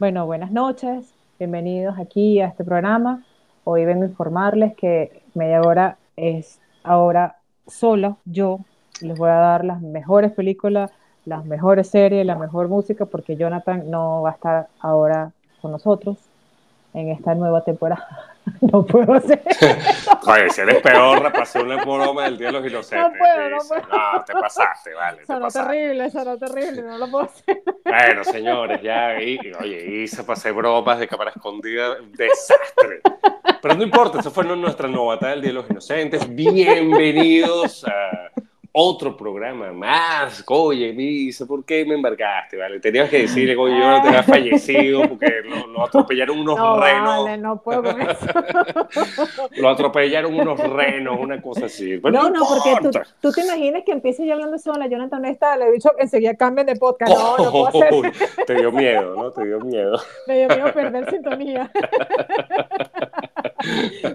Bueno, buenas noches, bienvenidos aquí a este programa. Hoy vengo a informarles que media hora es ahora solo yo. Les voy a dar las mejores películas, las mejores series, la mejor música, porque Jonathan no va a estar ahora con nosotros en esta nueva temporada. no puedo hacer. Oye, si eres peor, repasé una broma del Día de los Inocentes. No puedo, no puedo. No, te pasaste, vale. Sonó terrible, sonó terrible, no lo puedo hacer. Bueno, señores, ya, y, oye, hice, pasé bromas de cámara escondida, desastre. Pero no importa, eso fue nuestra novatada del Día de los Inocentes. Bienvenidos a otro programa más. Oye, Misa, ¿por qué me embarcaste? ¿Vale? Tenías que decirle, oye, yo no te había fallecido porque lo, atropellaron unos renos. Vale, no puedo con eso. lo atropellaron unos renos, una cosa así. no, no, porque tú, tú, te imaginas que empiece yo hablando sola, Jonathan está, le he dicho que enseguida cambien de podcast. No, no puedo hacer. te dio miedo, ¿no? Te dio miedo. Me dio miedo perder sintonía.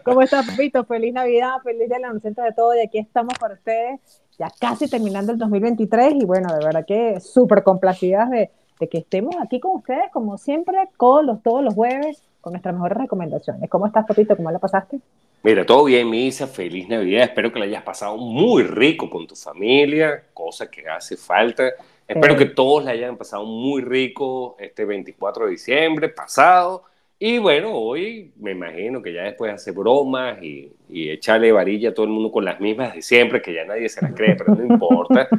¿Cómo estás, Pito? Feliz Navidad, feliz Día de de todo, y aquí estamos para ustedes ya casi terminando el 2023 y bueno, de verdad que súper complacidas de, de, que estemos aquí con ustedes, como siempre, con los, todos los jueves, con nuestras mejores recomendaciones. ¿Cómo estás, Potito? ¿Cómo la pasaste? Mira, todo bien, Misa, feliz Navidad, espero que la hayas pasado muy rico con tu familia, cosa que hace falta. Espero que todos la hayan pasado muy rico este 24 de diciembre pasado y bueno, hoy me imagino que ya después hace bromas y, y echarle varilla a todo el mundo con las mismas de siempre, que ya nadie se las cree, pero no importa.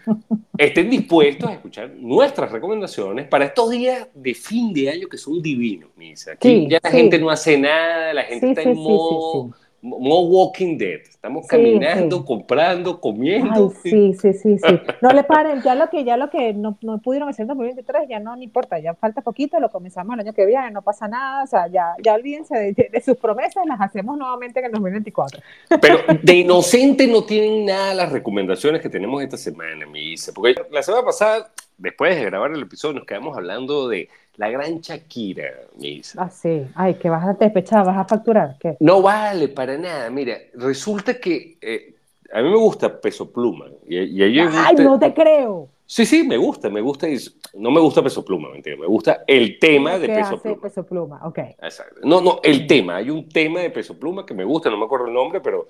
Estén dispuestos a escuchar nuestras recomendaciones para estos días de fin de año que son divinos, Misa. Aquí ya la gente no hace nada, la gente está en modo More Walking Dead. Estamos caminando, comprando, comiendo. sí, sí, sí, sí. No le paren, ya lo que, ya lo que no, no pudieron hacer en 2023, ya no, no importa, ya falta poquito, lo comenzamos el año que viene, no pasa nada, o sea, ya, ya olvídense de, sus promesas, las hacemos nuevamente en el 2024. Pero de inocente no tienen nada las recomendaciones que tenemos esta semana, me dice, porque la semana pasada, después de grabar el episodio, nos quedamos hablando de la gran Shakira, Misa. Ah, sí. Ay, que vas a despechar, vas a facturar. ¿Qué? No vale para nada. Mira, resulta que eh, a mí me gusta Peso Pluma. Y, Ay, no te creo. Sí, sí, me gusta, me gusta. no me gusta Peso Pluma, mentira. Me gusta el tema de Peso hace Pluma. Peso Pluma, ok. Exacto. No, no, el tema. Hay un tema de Peso Pluma que me gusta, no me acuerdo el nombre, pero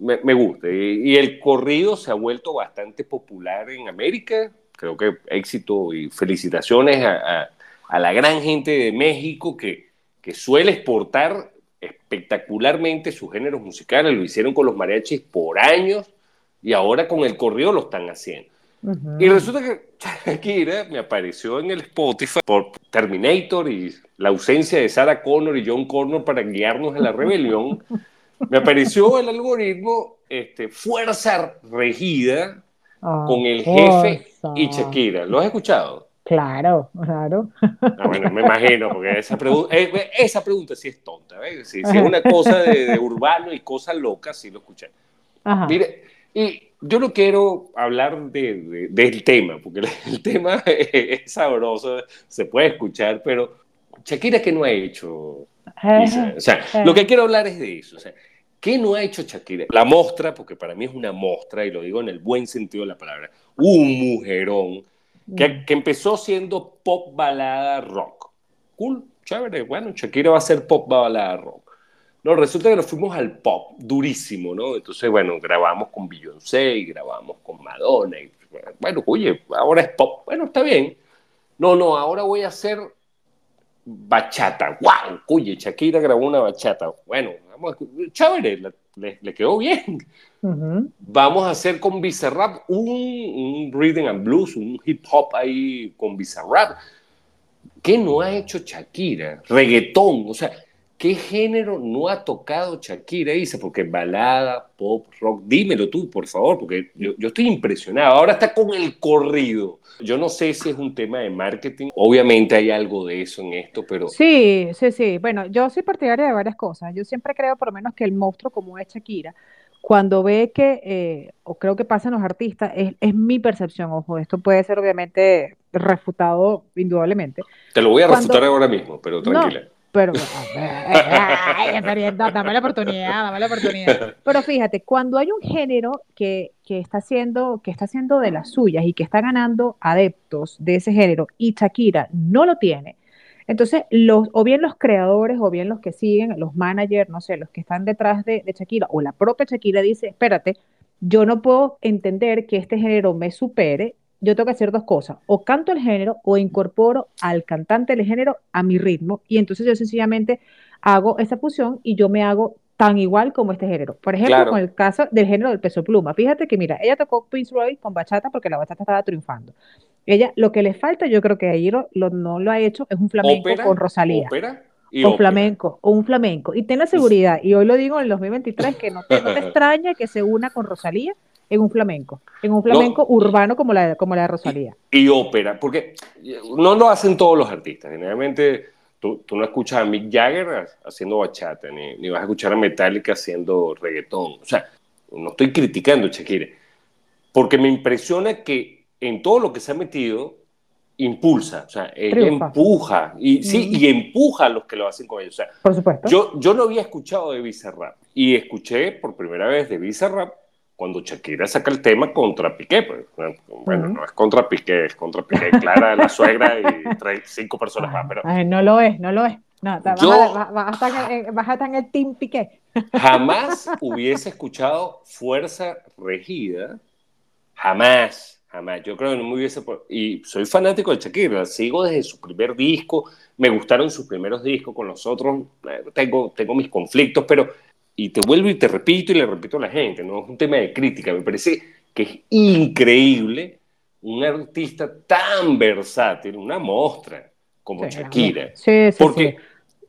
me, me gusta. Y, y, el corrido se ha vuelto bastante popular en América. Creo que éxito y felicitaciones a a la gran gente de México que, que suele exportar espectacularmente sus géneros musicales, lo hicieron con los mariachis por años y ahora con el corrido lo están haciendo. Y resulta que Shakira me apareció en el Spotify por Terminator y la ausencia de Sarah Connor y John Connor para guiarnos en la rebelión. me apareció el algoritmo este, Fuerza Regida ah, con el jefe y Shakira. ¿Lo has escuchado? Claro, claro. Ah, bueno, me imagino, porque esa, eh, esa pregunta sí es tonta. ¿ves? Si, es una cosa de, urbano y cosas locas, sí lo escuché. Mire, y yo no quiero hablar de, del tema, porque el, tema es sabroso, se puede escuchar, pero Shakira, ¿qué no ha hecho? O sea, lo que quiero hablar es de eso. O sea, ¿Qué no ha hecho Shakira? La mostra, porque para mí es una mostra, y lo digo en el buen sentido de la palabra, un mujerón que, empezó siendo pop balada rock. Cool, chévere, bueno, Shakira va a ser pop balada rock. No, resulta que nos fuimos al pop, durísimo, ¿no? Entonces, bueno, grabamos con Beyoncé y grabamos con Madonna. Y, bueno, oye, ahora es pop. Bueno, está bien. No, no, ahora voy a hacer bachata. ¡Wow! Oye, Shakira grabó una bachata. Bueno, vamos, chévere, le, quedó bien. Vamos a hacer con Bizarrap un, un rhythm and blues, un hip hop ahí con Bizarrap. ¿Qué no ha hecho Shakira? Reggaetón, o sea, ¿qué género no ha tocado Shakira? Dice, porque balada, pop, rock, dímelo tú, por favor, porque yo, yo, estoy impresionado. Ahora está con el corrido. Yo no sé si es un tema de marketing, obviamente hay algo de eso en esto, pero... Sí, sí, sí. Bueno, yo soy partidaria de varias cosas. Yo siempre creo, por lo menos, que el monstruo como es Shakira, cuando ve que, eh, o creo que pasan los artistas, es, es, mi percepción, ojo, esto puede ser obviamente refutado indudablemente. Te lo voy a refutar ahora mismo, pero tranquila. Pero, dame la oportunidad, dame la oportunidad. Pero fíjate, cuando hay un género que, que, está haciendo, que está haciendo de las suyas y que está ganando adeptos de ese género y Shakira no lo tiene, Entonces, los, o bien los creadores, o bien los que siguen, los managers, no sé, los que están detrás de, de Shakira, o la propia Shakira dice, espérate, yo no puedo entender que este género me supere, yo tengo que hacer dos cosas, o canto el género o incorporo al cantante del género a mi ritmo y entonces yo sencillamente hago esa fusión y yo me hago tan igual como este género. Por ejemplo, con el caso del género del peso pluma. Fíjate que, mira, ella tocó Prince Royce con bachata porque la bachata estaba triunfando. Ella, lo que le falta, yo creo que ahí lo, no lo ha hecho, es un flamenco con Rosalía. ¿Ópera? o flamenco, o un flamenco. Y ten la seguridad, y hoy lo digo en el 2023, que no te, no te extraña que se una con Rosalía en un flamenco, en un flamenco urbano como la, como la de Rosalía. Y, ópera, porque no lo hacen todos los artistas. Generalmente tú, tú no escuchas a Mick Jagger haciendo bachata, ni, ni, vas a escuchar a Metallica haciendo reggaetón. O sea, no estoy criticando Shakira, porque me impresiona que en todo lo que se ha metido, impulsa, o sea, ella empuja, y sí, y empuja a los que lo hacen con ella. O sea, por supuesto. Yo, yo no había escuchado de Bizarrap, y escuché por primera vez de Bizarrap cuando Shakira saca el tema contra Piqué. Pues, bueno, no es contra Piqué, es contra Piqué, Clara, la suegra y cinco personas más. Pero no lo es, no lo es. No, yo, vas, a, estar en el Team Piqué. Jamás hubiese escuchado Fuerza Regida, jamás, jamás. Yo creo que no me hubiese... Y soy fanático de Shakira, sigo desde su primer disco, me gustaron sus primeros discos, con los otros eh, tengo, tengo mis conflictos, pero y te vuelvo y te repito y le repito a la gente, no es un tema de crítica, me parece que es increíble un artista tan versátil, una mostra como Shakira. Sí, sí, porque,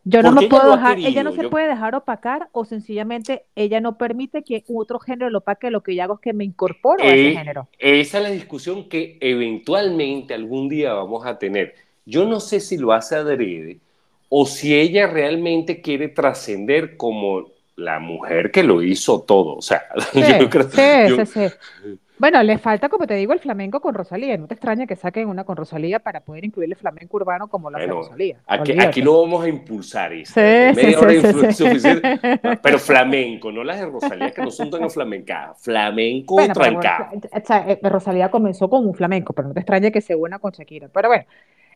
Yo no me puedo dejar, ella no se puede dejar opacar o sencillamente ella no permite que otro género lo opaque, lo que yo hago es que me incorporo a ese eh, género. Esa es la discusión que eventualmente algún día vamos a tener. Yo no sé si lo hace adrede o si ella realmente quiere trascender como la mujer que lo hizo todo. O sea, yo creo sí, sí, sí. Bueno, le falta, como te digo, el flamenco con Rosalía. No te extraña que saquen una con Rosalía para poder incluir el flamenco urbano como la bueno, Rosalía. Aquí, aquí, lo vamos a impulsar. Media hora suficiente. Pero flamenco, no las de Rosalía que no son tan flamencadas. Flamenco bueno, trancado. Eh, Rosalía comenzó con un flamenco, pero no te extraña que se una con Shakira. Pero bueno,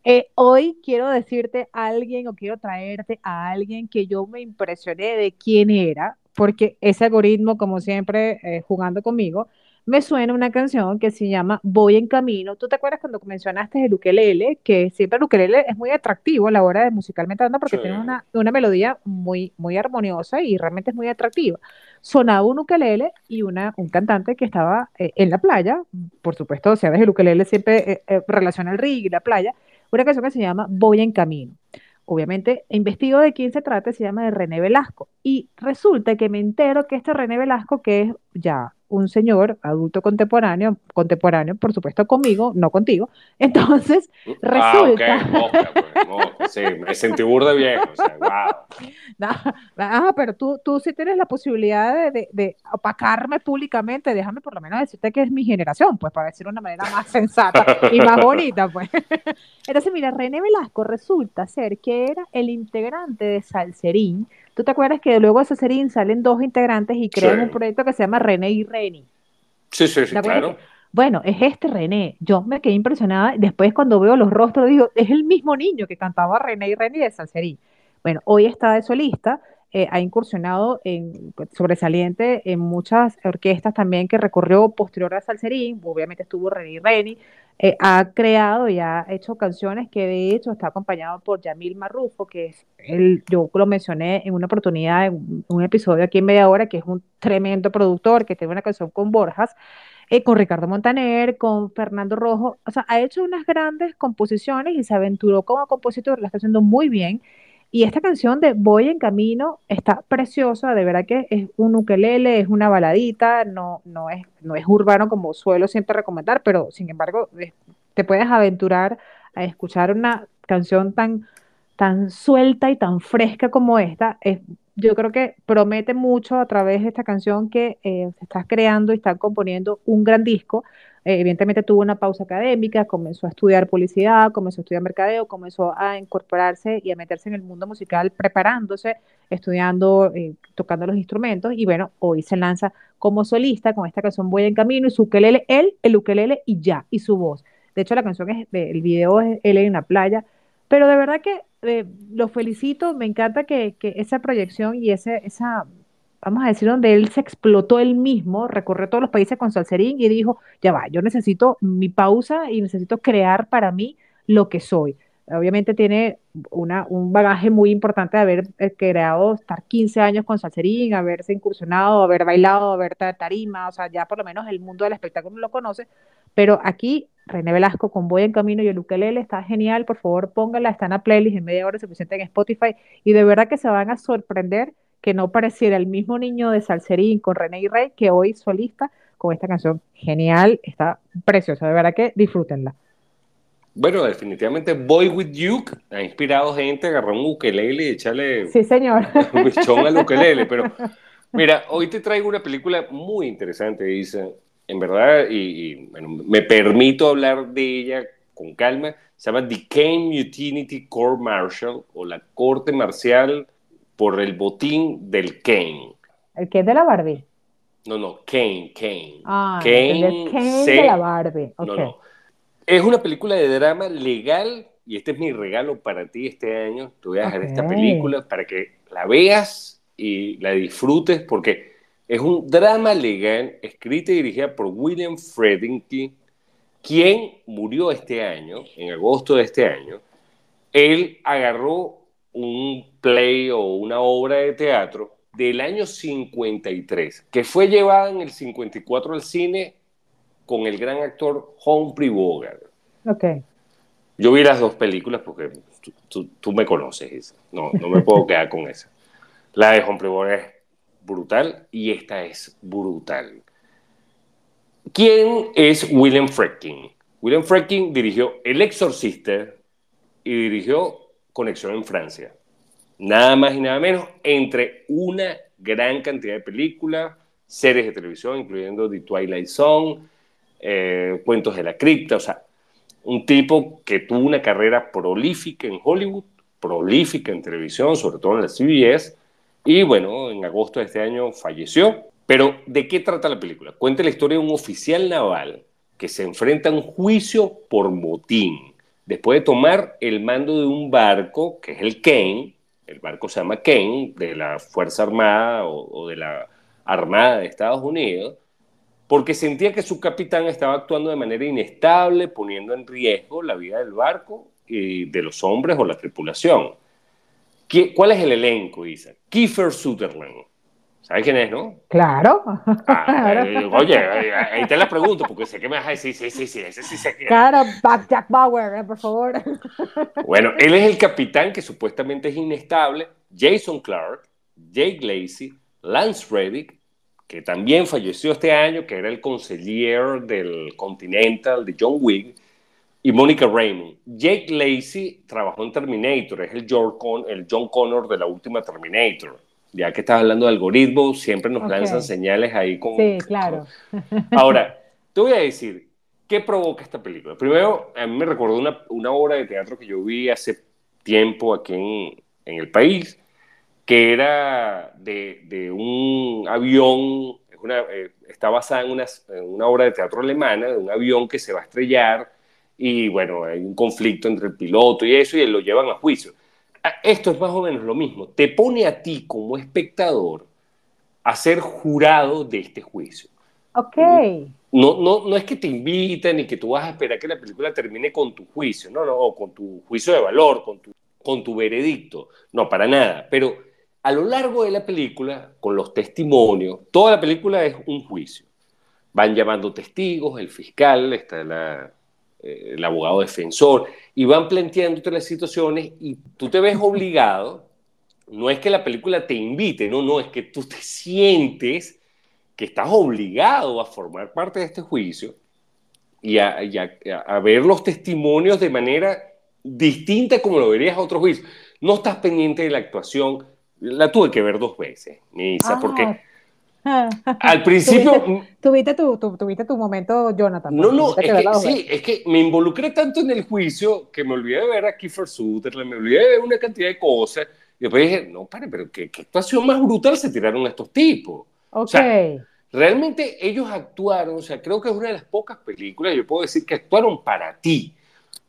eh, hoy quiero decirte a alguien o quiero traerte a alguien que yo me impresioné de quién era, porque ese algoritmo, como siempre, eh, jugando conmigo, me suena una canción que se llama Voy en Camino. ¿Tú te acuerdas cuando mencionaste el ukelele? Que siempre el ukelele es muy atractivo a la hora de musicalmente hablando porque tiene una, una, melodía muy, muy armoniosa y realmente es muy atractiva. Sonaba un ukelele y una, un cantante que estaba eh, en la playa, por supuesto, sea, el ukelele siempre relaciona el rig y la playa, una canción que se llama Voy en Camino. Obviamente, investigo de quién se trata, se llama de René Velasco. Y resulta que me entero que este René Velasco, que es ya un señor adulto contemporáneo, contemporáneo, por supuesto conmigo, no contigo. Entonces, ah, resulta. Pues, sí, me sentí burda viejo, o sea, wow. No, pero tú, tú sí tienes la posibilidad de, de, opacarme públicamente, déjame por lo menos decirte que es mi generación, pues para decirlo de una manera más sensata y más bonita, pues. Entonces, mira, René Velasco resulta ser que era el integrante de Salserín, ¿Tú te acuerdas que luego de Salserín salen dos integrantes y crean un proyecto que se llama René y Reni? Sí, sí, sí, claro. Bueno, es este René. Yo me quedé impresionada. Después, cuando veo los rostros, digo, es el mismo niño que cantaba René y Reni de Salserín. Bueno, hoy está de solista. Eh, ha incursionado en sobresaliente en muchas orquestas también que recorrió posterior a Salserín, obviamente estuvo René Reni, eh, ha creado y ha hecho canciones que de hecho está acompañado por Yamil Marrufo, que es el, yo lo mencioné en una oportunidad, en un episodio aquí en media hora, que es un tremendo productor que tiene una canción con Borjas, eh, con Ricardo Montaner, con Fernando Rojo, o sea, ha hecho unas grandes composiciones y se aventuró como compositor, la está haciendo muy bien. Y esta canción de Voy en Camino está preciosa, de verdad que es un ukelele, es una baladita, no, no, es, no es urbano como suelo siempre recomendar, pero sin embargo te puedes aventurar a escuchar una canción tan, tan suelta y tan fresca como esta. Es, yo creo que promete mucho a través de esta canción que eh, se está creando y está componiendo un gran disco eh, evidentemente tuvo una pausa académica, comenzó a estudiar publicidad, comenzó a estudiar mercadeo, comenzó a incorporarse y a meterse en el mundo musical, preparándose, estudiando, eh, tocando los instrumentos y bueno, hoy se lanza como solista con esta canción Voy en Camino y su ukelele, él, el ukelele y ya, y su voz. De hecho, la canción es, el video es él en la playa, Pero de verdad que eh, lo felicito, me encanta que, que esa proyección y ese, esa, vamos a decir, donde él se explotó él mismo, recorrió todos los países con Salserín y dijo, ya va, yo necesito mi pausa y necesito crear para mí lo que soy. Obviamente tiene una, un bagaje muy importante de haber eh, creado, estar 15 años con Salserín, haberse incursionado, haber bailado, haber tarima, o sea, ya por lo menos el mundo del espectáculo lo conoce, pero aquí René Velasco con Voy en Camino y el ukelele está genial, por favor póngala, está en la playlist en media hora suficiente en Spotify y de verdad que se van a sorprender que no pareciera el mismo niño de Salserín con René y Rey que hoy solista con esta canción genial, está preciosa, de verdad que disfrútenla. Bueno, definitivamente Boy With You ha inspirado gente a agarrar un ukelele y echarle sí, señor. un bichón al ukelele. Pero mira, hoy te traigo una película muy interesante, dice, en verdad, y, me permito hablar de ella con calma. Se llama The Kane Mutiny Court Martial o la Corte Marcial por el botín del Kane. ¿El que es de la Barbie? No, no, Kane, Kane. Ah, Kane, el Kane de la Barbie. Okay. No, no. Es una película de drama legal y este es mi regalo para ti este año. Te voy a dejar esta película para que la veas y la disfrutes porque es un drama legal escrita y dirigida por William Friedkin, quien murió este año, en agosto de este año. Él agarró un play o una obra de teatro del año 53, que fue llevada en el 54 al cine con el gran actor Humphrey Bogart. Ok. Yo vi las dos películas porque tú, me conoces, no, no me puedo quedar con esa. La de Humphrey Bogart es brutal y esta es brutal. ¿Quién es William Friedkin? William Friedkin dirigió El Exorcista y dirigió Conexión en Francia. Nada más y nada menos, entre una gran cantidad de películas, series de televisión, incluyendo The Twilight Zone, eh, Cuentos de la Cripta, o sea, un tipo que tuvo una carrera prolífica en Hollywood, prolífica en televisión, sobre todo en la CBS, y bueno, en agosto de este año falleció. Pero, ¿de qué trata la película? Cuenta la historia de un oficial naval que se enfrenta a un juicio por motín, después de tomar el mando de un barco, que es el Kane, el barco se llama Kane, de la Fuerza Armada o, de la Armada de Estados Unidos, porque sentía que su capitán estaba actuando de manera inestable, poniendo en riesgo la vida del barco y de los hombres o la tripulación. ¿Cuál es el elenco, Isa? Kiefer Sutherland. ¿Sabes quién es, no? Claro. Ah, eh, oye, ahí te la pregunto, porque sé que me vas a decir, sí, sí, sí, ese sí sé Claro, Jack Bauer, eh, por favor. Bueno, él es el capitán que supuestamente es inestable, Jason Clark, Jake Lacey, Lance Reddick que también falleció este año, que era el conseller del Continental de John Wick, y Monica Raymond. Jake Lacey trabajó en Terminator, es el John Connor de la última Terminator. Ya que estás hablando de algoritmos, siempre nos lanzan señales ahí con... Sí, claro. Ahora, te voy a decir, ¿qué provoca esta película? Primero, a mí me recordó una, una obra de teatro que yo vi hace tiempo aquí en, en el país, que era de, un avión, eh, está basada en una, una, obra de teatro alemana, de un avión que se va a estrellar y bueno, hay un conflicto entre el piloto y eso y lo llevan a juicio. Esto es más o menos lo mismo, te pone a ti como espectador a ser jurado de este juicio. Ok. No, no, no es que te inviten y que tú vas a esperar que la película termine con tu juicio, no, no, o con tu juicio de valor, con tu, con tu veredicto, no, para nada, pero a lo largo de la película, con los testimonios, toda la película es un juicio. Van llamando testigos, el fiscal, está eh, el abogado defensor, y van planteándote las situaciones y tú te ves obligado, no es que la película te invite, no, no, es que tú te sientes que estás obligado a formar parte de este juicio y a, ver los testimonios de manera distinta como lo verías a otro juicio. No estás pendiente de la actuación, la tuve que ver dos veces, porque ah. Al principio... ¿Tuviste, tu, tuviste tu momento, Jonathan. No, no, es que, sí, es que me involucré tanto en el juicio que me olvidé de ver a Kiefer Sutherland, me olvidé de ver una cantidad de cosas. Y después dije, no, pare, pero qué, qué actuación más brutal se tiraron estos tipos. Ok. realmente ellos actuaron, o sea, creo que es una de las pocas películas, yo puedo decir que actuaron para ti.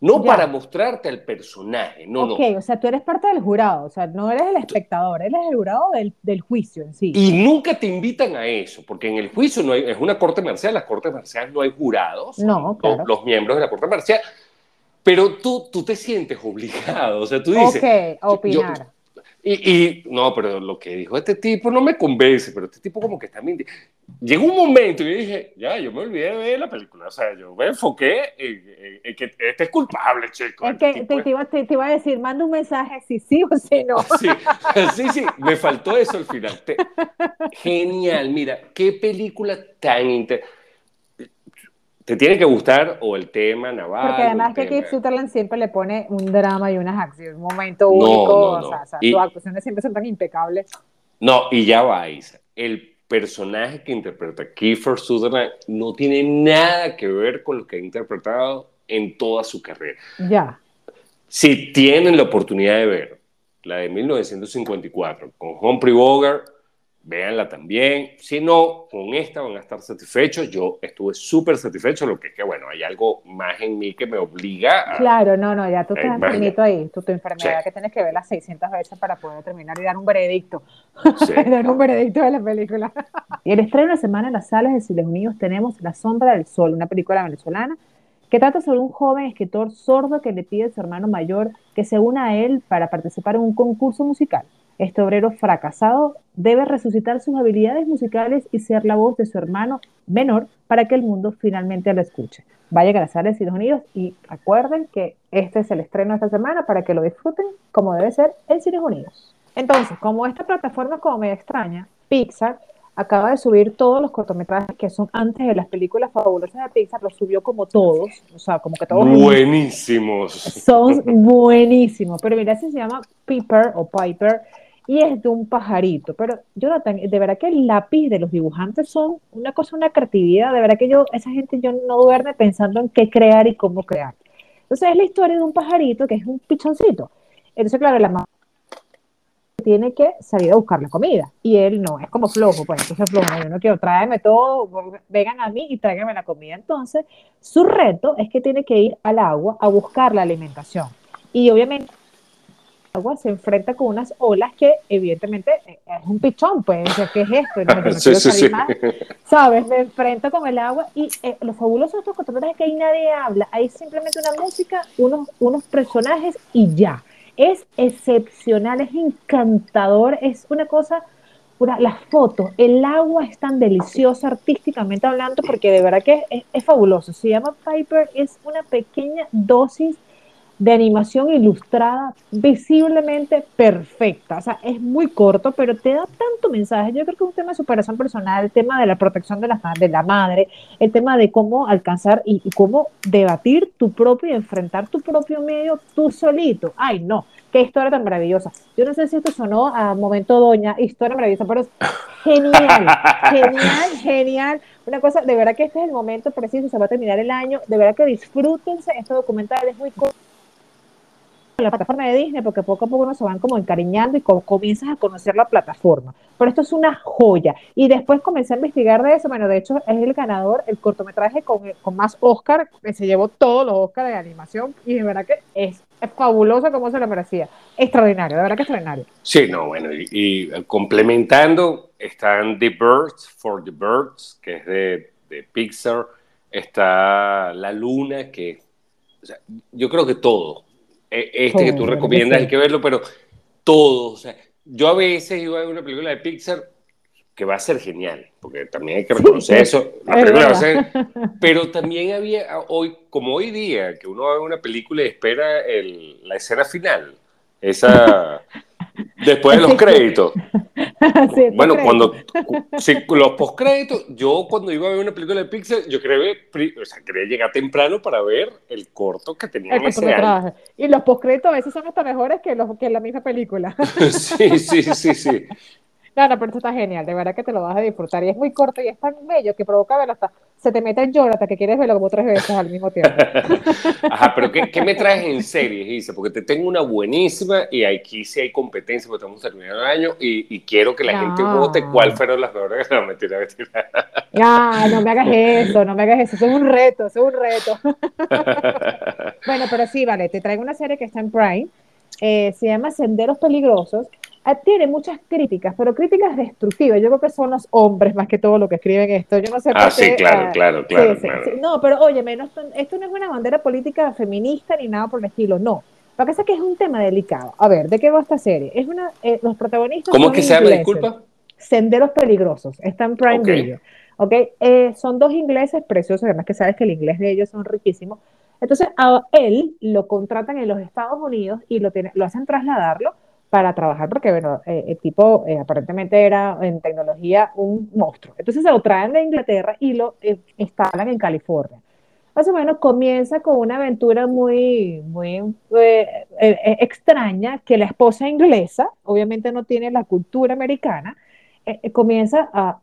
No para mostrarte al personaje, no, no. Ok, o sea, tú eres parte del jurado, o sea, no eres el espectador, eres el jurado del, del, juicio en sí. Y nunca te invitan a eso, porque en el juicio no hay, es una corte marcial, las cortes marciales no hay jurados, no, claro. los, miembros de la corte marcial, pero tú, tú te sientes obligado, o sea, tú dices... Ok, a opinar. Y, no, pero lo que dijo este tipo no me convence, pero este tipo como que está mintiendo. Llegó un momento y dije, ya, yo me olvidé de ver la película, o sea, yo me enfoqué en, que este es culpable, chico. Es que te, iba, te, iba, a decir, manda un mensaje si sí o si no. Sí, sí, sí, me faltó eso al final. genial, mira, qué película tan interesante te tiene que gustar o el tema naval. Porque además que Keith Sutherland siempre le pone un drama y unas acciones, un momento único, o sea, sus actuaciones siempre son tan impecables. No, y ya va, Isa. El personaje que interpreta Kiefer Sutherland no tiene nada que ver con lo que ha interpretado en toda su carrera. Ya. Si tienen la oportunidad de ver la de 1954 con Humphrey Bogart, véanla también. Si no, con esta van a estar satisfechos. Yo estuve súper satisfecho, lo que es que, bueno, hay algo más en mí que me obliga a... Claro, no, no, ya tú te has enfermito ahí, tu, tu enfermedad que tienes que verla 600 veces para poder terminar y dar un veredicto. Sí. dar un veredicto de la película. y el estreno de la semana en las salas de Cines Unidos tenemos La Sombra del Sol, una película venezolana que trata sobre un joven escritor sordo que le pide a su hermano mayor que se una a él para participar en un concurso musical. Este obrero fracasado debe resucitar sus habilidades musicales y ser la voz de su hermano menor para que el mundo finalmente lo escuche. Vaya a las de Estados Unidos y recuerden que este es el estreno de esta semana para que lo disfruten como debe ser en Cines Unidos. Entonces, como esta plataforma es como medio extraña, Pixar acaba de subir todos los cortometrajes que son antes de las películas fabulosas de Pixar, los subió como todos, o sea, como que todos. Buenísimos. Son buenísimos, pero mira, se llama Piper o Piper y es de un pajarito. Pero Jonathan, de verdad que el lápiz de los dibujantes son una cosa, una creatividad, de verdad que yo, esa gente yo no duerme pensando en qué crear y cómo crear. Entonces es la historia de un pajarito que es un pichoncito. Entonces, claro, la mamá tiene que salir a buscar la comida y él no, es como flojo, pues entonces flojo, yo no quiero, tráeme todo, vengan a mí y tráigame la comida. Entonces, su reto es que tiene que ir al agua a buscar la alimentación. Y obviamente agua se enfrenta con unas olas que evidentemente eh, es un pichón, pues, ¿qué es esto? No, sí, sí, ¿Sabes? Me enfrento con el agua y eh, lo fabuloso de estos es que ahí nadie habla, hay simplemente una música, unos, unos personajes y ya. Es excepcional, es encantador, es una cosa, pura, las fotos, el agua es tan deliciosa artísticamente hablando porque de verdad que es, es fabuloso. Se llama Piper, es una pequeña dosis de animación ilustrada visiblemente perfecta. O sea, es muy corto, pero te da tanto mensaje. Yo creo que es un tema de superación personal, el tema de la protección de la, de la madre, el tema de cómo alcanzar y, cómo debatir tu propio y enfrentar tu propio medio tú solito. Ay, no, qué historia tan maravillosa. Yo no sé si esto sonó a momento doña, historia maravillosa, pero es genial, genial, genial. Una cosa, de verdad que este es el momento preciso, se va a terminar el año, de verdad que disfrútense, este documental es muy corto la plataforma de Disney porque poco a poco nos se van como encariñando y comienzas a conocer la plataforma. Pero esto es una joya. Y después comencé a investigar de eso. Bueno, de hecho es el ganador, el cortometraje con, con más Oscar, que se llevó todos los Oscar de animación y de verdad que es, fabuloso como se lo merecía. Extraordinario, de verdad que extraordinario. Sí, no, bueno, y, complementando están The Birds for the Birds, que es de, de Pixar, está La Luna, que yo creo que todo, este que tú recomiendas, hay que verlo, pero todo, o sea, yo a veces iba a ver una película de Pixar que va a ser genial, porque también hay que reconocer eso, la película va a ser, pero también había, hoy, como hoy día, que uno ve una película y espera el, la escena final, esa, después de los créditos, bueno, cuando si, los postcréditos, yo cuando iba a ver una película de Pixar, yo quería, o sea, quería llegar temprano para ver el corto que tenía en ese año. Y los postcréditos a veces son hasta mejores que, los, que la misma película. sí, sí, sí, sí. No, no, pero esto está genial, de verdad que te lo vas a disfrutar. Y es muy corto y es tan bello que provoca verlo hasta. Se te mete en lloro hasta que quieres verlo como tres veces al mismo tiempo. Ajá, pero ¿qué, qué me traes en series, Isa? Porque te tengo una buenísima y aquí sí hay competencia porque estamos terminando el año y, y quiero que la gente vote cuál fueron las mejores. No, mentira, mentira. Ya, no me hagas eso, no me hagas eso. Eso es un reto, eso es un reto. Bueno, pero sí, vale, te traigo una serie que está en Prime, eh, se llama Senderos Peligrosos, tiene muchas críticas, pero críticas destructivas. Yo creo que son los hombres más que todo lo que escriben esto. Yo no sé ah, sí, claro, ah, claro, claro, No, pero oye, esto no es una bandera política feminista ni nada por el estilo, no. Lo que pasa es que es un tema delicado. A ver, ¿de qué va esta serie? Es una, eh, los protagonistas. ¿Cómo que se llama? Disculpa. Senderos Peligrosos. Está en Prime Video. ¿ok? Eh, son dos ingleses preciosos, además que sabes que el inglés de ellos son riquísimos. Entonces, a él lo contratan en los Estados Unidos y lo, lo hacen trasladarlo para trabajar, porque bueno, eh, el tipo aparentemente era en tecnología un monstruo. Entonces se lo traen de Inglaterra y lo instalan en California más o menos comienza con una aventura muy, muy eh, eh, extraña, que la esposa inglesa, obviamente no tiene la cultura americana, eh, comienza a,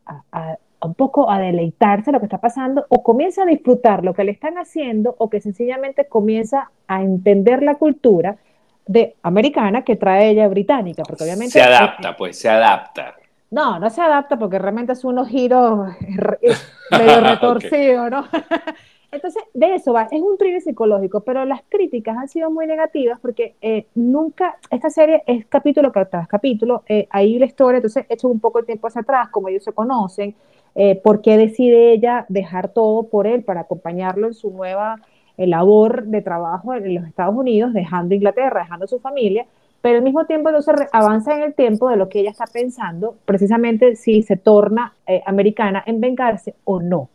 un poco a deleitarse lo que está pasando o comienza a disfrutar lo que le están haciendo o que sencillamente comienza a entender la cultura de americana que trae ella británica, porque obviamente... Se adapta, pues, se adapta. No, no se adapta porque realmente es unos giros medio retorcidos, ¿no? Entonces, de eso va, es un thriller psicológico, pero las críticas han sido muy negativas porque eh, nunca, esta serie es capítulo tras capítulo, eh, ahí la historia, entonces hecho un poco de tiempo hacia atrás, como ellos se conocen, eh, por qué decide ella dejar todo por él para acompañarlo en su nueva labor de trabajo en los Estados Unidos, dejando Inglaterra, dejando su familia, pero al mismo tiempo entonces avanza en el tiempo de lo que ella está pensando, precisamente si se torna americana en vengarse o no.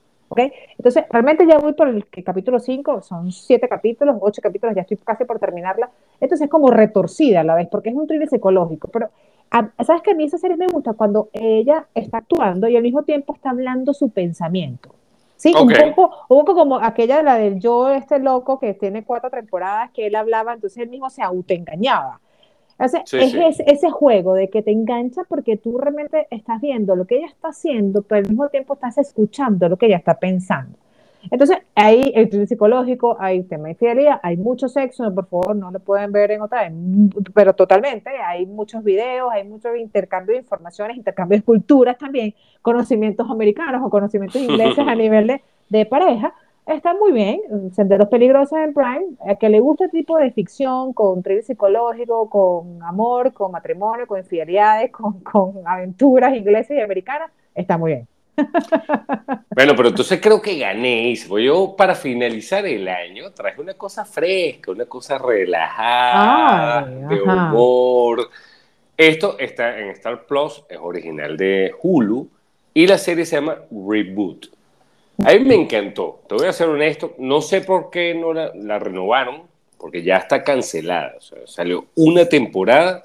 Entonces, realmente ya voy por el, capítulo 5, son 7 capítulos, 8 capítulos, ya estoy casi por terminarla. Entonces es como retorcida a la vez, porque es un thriller psicológico. Pero, ¿sabes que A mí esa serie me gusta cuando ella está actuando y al mismo tiempo está hablando su pensamiento. Sí, un, poco, un poco como aquella la del yo, este loco que tiene cuatro temporadas, que él hablaba, entonces él mismo se autoengañaba. Es ese juego de que te engancha porque tú realmente estás viendo lo que ella está haciendo, pero al mismo tiempo estás escuchando lo que ella está pensando. Entonces, hay el psicológico, hay tema de infidelidad, hay mucho sexo, por favor, no lo pueden ver en otra, pero totalmente, hay muchos videos, hay mucho intercambio de informaciones, intercambio de culturas también, conocimientos americanos o conocimientos ingleses a nivel de, de pareja, está muy bien. Senderos Peligrosos en Prime, a que le gusta tipo de ficción con thriller psicológico, con amor, con matrimonio, con infidelidades, con, con aventuras inglesas y americanas, está muy bien. Bueno, pero entonces creo que gané. Voy yo para finalizar el año traje una cosa fresca, una cosa relajada, de humor. Esto está en Star Plus, es original de Hulu y la serie se llama Reboot. A mí me encantó, te voy a ser honesto, no sé por qué no la, renovaron, porque ya está cancelada, o sea, salió una temporada,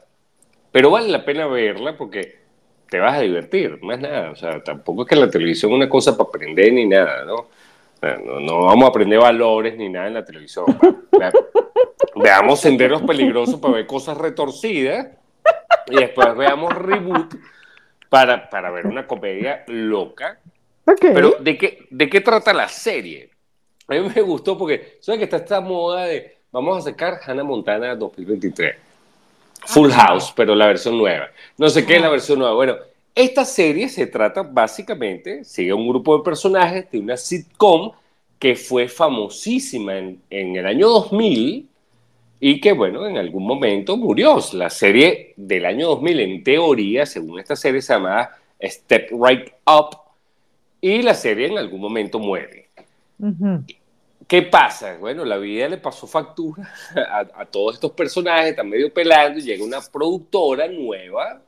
pero vale la pena verla porque te vas a divertir, más nada, o sea, tampoco es que la televisión es una cosa para aprender ni nada, ¿no? No, vamos a aprender valores ni nada en la televisión. veamos senderos peligrosos para ver cosas retorcidas y después veamos reboot para, para ver una comedia loca pero, ¿de qué, ¿de qué trata la serie? A mí me gustó porque, ¿sabes que está esta moda de vamos a sacar Hannah Montana 2023? Full House, pero la versión nueva. No sé qué es la versión nueva. Bueno, esta serie se trata básicamente, sigue un grupo de personajes de una sitcom que fue famosísima en, en el año 2000 y que, bueno, en algún momento murió. La serie del año 2000, en teoría, según esta serie, se llamaba Step Right Up, y la serie en algún momento muere. ¿Qué pasa? Bueno, la vida le pasó factura a, todos estos personajes, están medio pelando y llega una productora nueva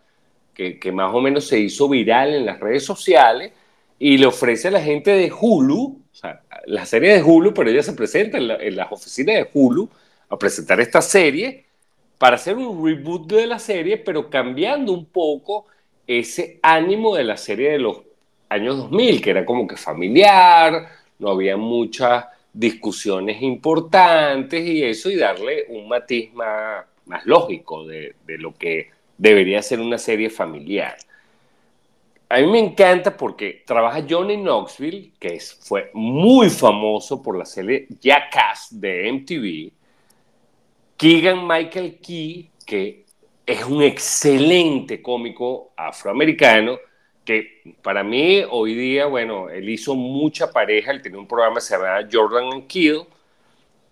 que, que, más o menos se hizo viral en las redes sociales y le ofrece a la gente de Hulu, o sea, la serie de Hulu, pero ella se presenta en, en las oficinas de Hulu a presentar esta serie para hacer un reboot de la serie, pero cambiando un poco ese ánimo de la serie de los años 2000, que era como que familiar, no había muchas discusiones importantes y eso, y darle un matiz más, lógico de, lo que debería ser una serie familiar. A mí me encanta porque trabaja Johnny Knoxville, que fue muy famoso por la serie Jackass de MTV. Keegan Michael Key, que es un excelente cómico afroamericano que para mí hoy día, bueno, él hizo mucha pareja, él tenía un programa que se llamaba Jordan and Kill,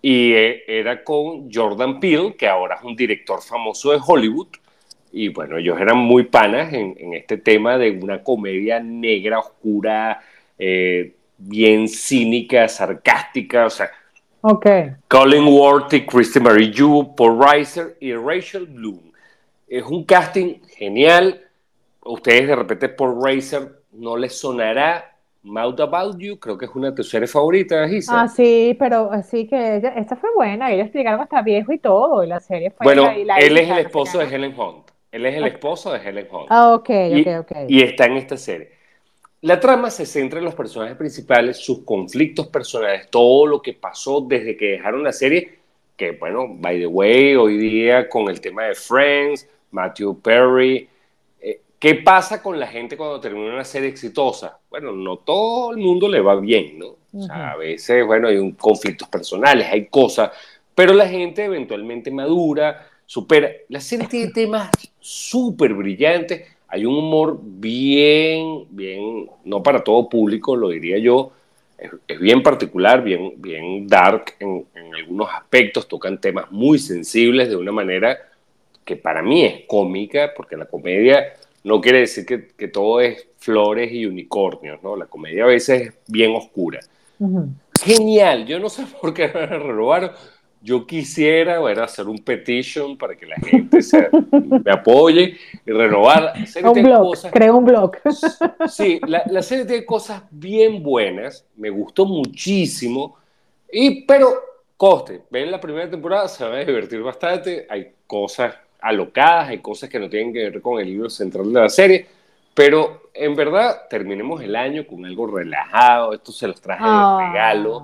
y eh, era con Jordan Peele, que ahora es un director famoso de Hollywood. Y bueno, ellos eran muy panas en, este tema de una comedia negra, oscura, eh, bien cínica, sarcástica, o sea, okay. Colin Worthy, Christy Marie Yu, Paul Reiser y Rachel Bloom. Es un casting genial. Ustedes de repente Paul Reiser no les sonará, Mouth About You, creo que es una de tus series favoritas, Isa. Ah, sí, pero sí que esta fue buena, ellos llegaron hasta viejo y todo, y la serie fue... Bueno, él es el esposo de Helen Hunt, él es el esposo de Helen Hunt. Ah, ok, ok, ok. Y está en esta serie. La trama se centra en los personajes principales, sus conflictos personales, todo lo que pasó desde que dejaron la serie, que bueno, by the way, hoy día con el tema de Friends, Matthew Perry, ¿Qué pasa con la gente cuando termina una serie exitosa? Bueno, no todo el mundo le va bien, ¿no? O sea, a veces, bueno, hay un, conflictos personales, hay cosas, pero la gente eventualmente madura, supera. La serie tiene temas súper brillantes, hay un humor bien, bien, no para todo público, lo diría yo, es, bien particular, bien, bien dark en, en algunos aspectos, tocan temas muy sensibles de una manera que para mí es cómica, porque la comedia no quiere decir que, todo es flores y unicornios, ¿no? La comedia a veces es bien oscura. Genial, yo no sé por qué renovaron. Yo quisiera bueno, hacer un petition para que la gente me apoye y renovar. Un blog, cosas, creo un blog. Sí, la, la, serie tiene cosas bien buenas, me gustó muchísimo, y, pero coste, ven la primera temporada, se va a divertir bastante, hay cosas alocadas, hay cosas que no tienen que ver con el libro central de la serie, pero en verdad terminemos el año con algo relajado, esto se los traje de ah. regalo,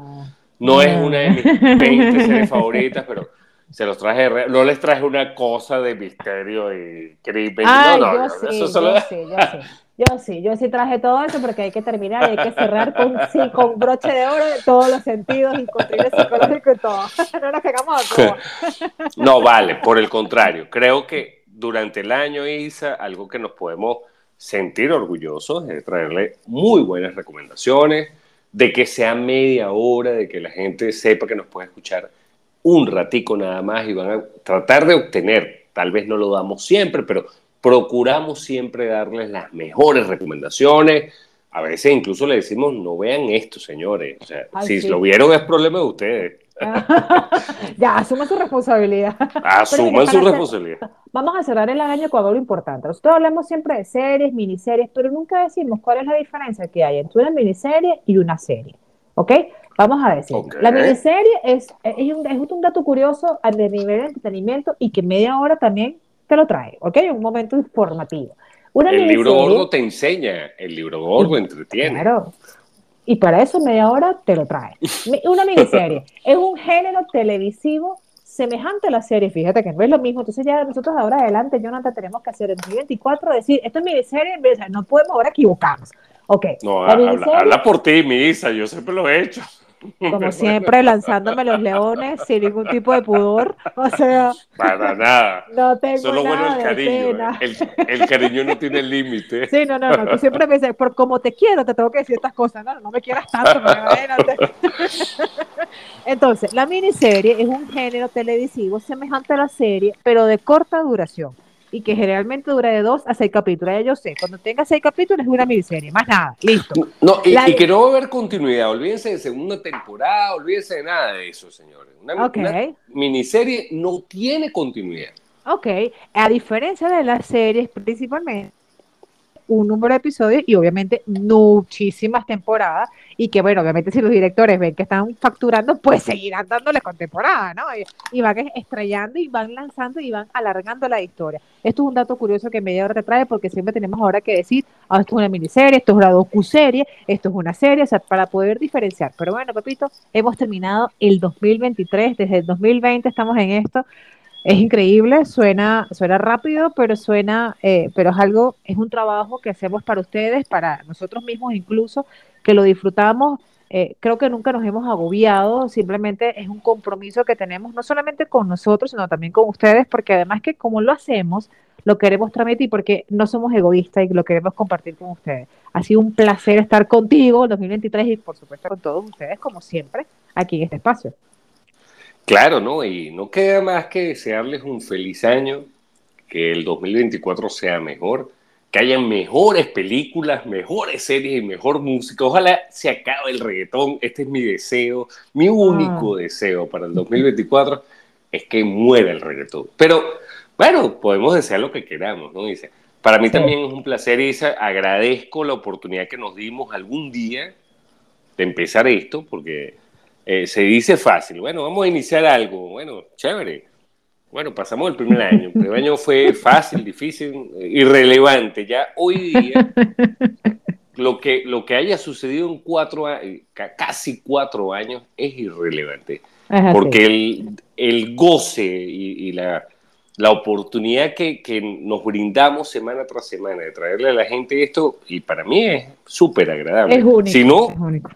no es una de mis 20 series favoritas, pero se los traje de regalo, no les traje una cosa de misterio y crimen, no, no, yo sí, eso solo... yo sí, yo sí. Yo sí, yo sí traje todo eso porque hay que terminar, hay que cerrar con, broche de oro de todos los sentidos, inclusive psicológico y todo. No nos pegamos a. No, vale, por el contrario. Creo que durante el año, Isa, algo que nos podemos sentir orgullosos es traerle muy buenas recomendaciones, de que sea media hora, de que la gente sepa que nos puede escuchar un ratico nada más y van a tratar de obtener, tal vez no lo damos siempre, pero procuramos siempre darles las mejores recomendaciones. A veces incluso le decimos, no vean esto, señores. O sea, si lo vieron es problema de ustedes. ya, asuman su responsabilidad. Asuman su responsabilidad. Vamos a cerrar el año con algo importante. Nosotros hablamos siempre de series, miniseries, pero nunca decimos cuál es la diferencia que hay entre una miniserie y una serie. ¿Ok? Vamos a decir. La miniserie es, es, un, es un dato curioso de nivel de entretenimiento y que media hora también te lo trae, ¿ok? Un momento informativo. el libro gordo te enseña, el libro gordo entretiene. Claro. Y para eso media hora te lo trae. Una miniserie es un género televisivo semejante a la serie, fíjate que no es lo mismo. Entonces ya nosotros ahora adelante, Jonathan, tenemos que hacer en 2024 decir, esto es miniserie, no podemos ahora equivocarnos. Ok. No, habla, por ti, Misa, yo siempre lo he hecho. Como siempre, lanzándome los leones sin ningún tipo de pudor. O sea, para nada. No tengo Solo bueno el cariño. El, el, cariño no tiene límite. Sí, no, no, no. Tú siempre me dices, por como te quiero, te tengo que decir estas cosas. No, no me quieras tanto, Entonces, la miniserie es un género televisivo semejante a la serie, pero de corta duración y que generalmente dura de dos a seis capítulos. Ya yo sé, cuando tenga seis capítulos es una miniserie, más nada, listo. No, y, que no va a haber continuidad, olvídense de segunda temporada, olvídense de nada de eso, señores. Una, miniserie no tiene continuidad. Ok, a diferencia de las series principalmente un número de episodios y obviamente muchísimas temporadas y que bueno, obviamente si los directores ven que están facturando, pues seguirán dándole con temporada, ¿no? Y, van estrellando y van lanzando y van alargando la historia. Esto es un dato curioso que media hora te trae porque siempre tenemos ahora que decir, ah, esto es una miniserie, esto es una docu-serie, esto es una serie, o sea, para poder diferenciar. Pero bueno, Pepito, hemos terminado el 2023, desde el 2020 estamos en esto es increíble, suena, suena rápido, pero suena, eh, pero es algo, es un trabajo que hacemos para ustedes, para nosotros mismos incluso, que lo disfrutamos. Eh, creo que nunca nos hemos agobiado, simplemente es un compromiso que tenemos no solamente con nosotros, sino también con ustedes, porque además que como lo hacemos, lo queremos transmitir porque no somos egoístas y lo queremos compartir con ustedes. Ha sido un placer estar contigo en 2023 y por supuesto con todos ustedes, como siempre, aquí en este espacio. Claro, ¿no? Y no queda más que desearles un feliz año, que el 2024 sea mejor, que haya mejores películas, mejores series y mejor música. Ojalá se acabe el reggaetón. Este es mi deseo, mi único ah. deseo para el 2024 es que muera el reggaetón. Pero bueno, podemos desear lo que queramos, ¿no? Dice, para mí también es un placer, y Agradezco la oportunidad que nos dimos algún día de empezar esto, porque eh, se dice fácil. Bueno, vamos a iniciar algo. Bueno, chévere. Bueno, pasamos el primer año. El primer año fue fácil, difícil, irrelevante. Ya hoy día, lo que, lo que haya sucedido en cuatro casi cuatro años es irrelevante. porque el, el, goce y la, la oportunidad que, que, nos brindamos semana tras semana de traerle a la gente esto, y para mí es súper agradable. Es único, si no, es único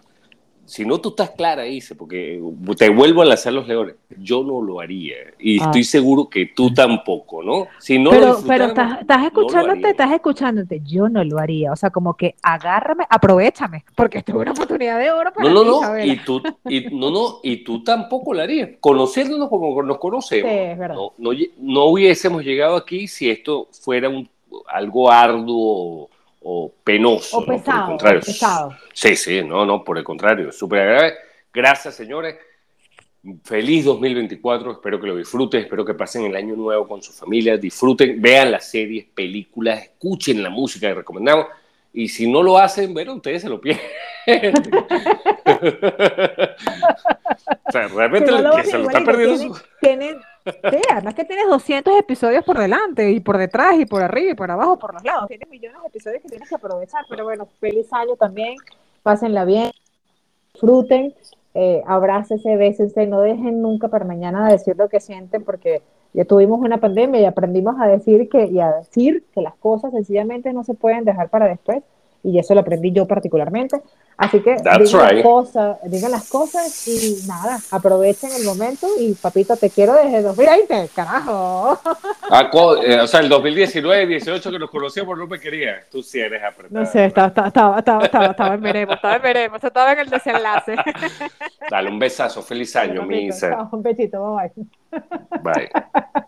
si no tú estás clara, dice, porque te vuelvo a lanzar los leones, yo no lo haría. Y ah. estoy seguro que tú tampoco, ¿no? Si no pero pero estás, estás escuchándote, estás escuchándote, yo no lo haría. O sea, como que agárrame, aprovechame, porque esto es una oportunidad de oro para No, no, no, y tú, y, no, no, y tú tampoco lo harías. Conociéndonos como nos conocemos, no, no, no hubiésemos llegado aquí si esto fuera un, algo arduo o penoso. O pesado, pesado. Sí, sí, no, no, por el contrario, súper agradable. Gracias, señores. Feliz 2024, espero que lo disfruten, espero que pasen el año nuevo con su familia, disfruten, vean las series, películas, escuchen la música que recomendamos y si no lo hacen, bueno, ustedes se lo pierden. o sea, realmente se lo están perdiendo. Tienen, Sí, además que tienes 200 episodios por delante y por detrás y por arriba y por abajo, por los lados. Tienes millones de episodios que tienes que aprovechar. Pero bueno, feliz año también. Pásenla bien, disfruten, eh, abrácese, bésense, no dejen nunca para mañana decir lo que sienten porque ya tuvimos una pandemia y aprendimos a decir que y a decir que las cosas sencillamente no se pueden dejar para después y eso lo aprendí yo particularmente. Así que digan, las cosas, digan las cosas y nada, aprovechen el momento y papito, te quiero desde 2020, carajo. Ah, eh, o sea, el 2019, 18 que nos conocíamos no me quería. Tú sí eres apretado. No sé, estaba, estaba, estaba, estaba, estaba en veremos, estaba en veremos, estaba en el desenlace. Dale un besazo, feliz año, mi Un besito, bye bye. Bye.